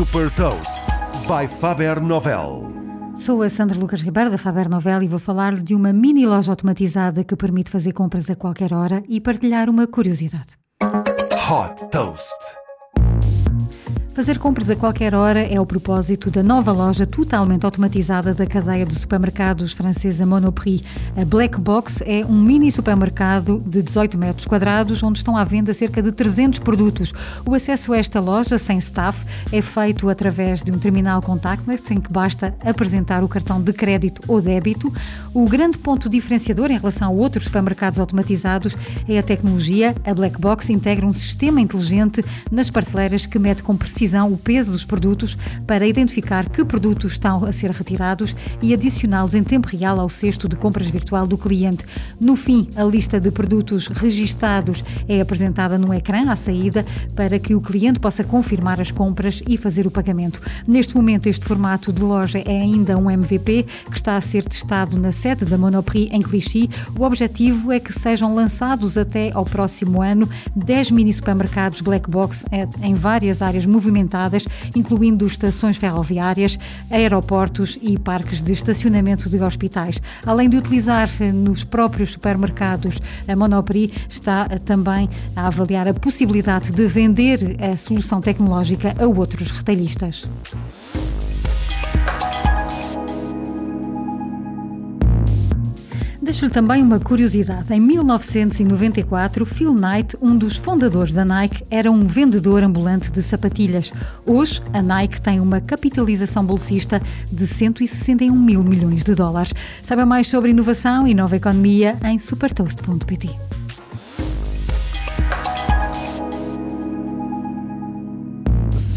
Super Toast by Faber Novel. Sou a Sandra Lucas Ribeiro da Faber Novel e vou falar-lhe de uma mini loja automatizada que permite fazer compras a qualquer hora e partilhar uma curiosidade. Hot Toast. Fazer compras a qualquer hora é o propósito da nova loja totalmente automatizada da cadeia de supermercados francesa Monoprix. A Black Box é um mini supermercado de 18 metros quadrados onde estão à venda cerca de 300 produtos. O acesso a esta loja sem staff é feito através de um terminal contactless em que basta apresentar o cartão de crédito ou débito. O grande ponto diferenciador em relação a outros supermercados automatizados é a tecnologia. A Black Box integra um sistema inteligente nas prateleiras que mede com precisão precisão o peso dos produtos para identificar que produtos estão a ser retirados e adicioná-los em tempo real ao cesto de compras virtual do cliente. No fim, a lista de produtos registados é apresentada no ecrã à saída para que o cliente possa confirmar as compras e fazer o pagamento. Neste momento, este formato de loja é ainda um MVP que está a ser testado na sede da Monoprix em Clichy. O objetivo é que sejam lançados até ao próximo ano 10 mini supermercados Black Box eh, em várias áreas movimentadas movimentadas, incluindo estações ferroviárias, aeroportos e parques de estacionamento de hospitais. Além de utilizar eh, nos próprios supermercados, a Monoprix está eh, também a avaliar a possibilidade de vender a solução tecnológica a outros retalhistas. Deixo-lhe também uma curiosidade. Em 1994, Phil Knight, um dos fundadores da Nike, era um vendedor ambulante de sapatilhas. Hoje, a Nike tem uma capitalização bolsista de 161 mil milhões de dólares. Saiba mais sobre inovação e nova economia em supertoast.pt.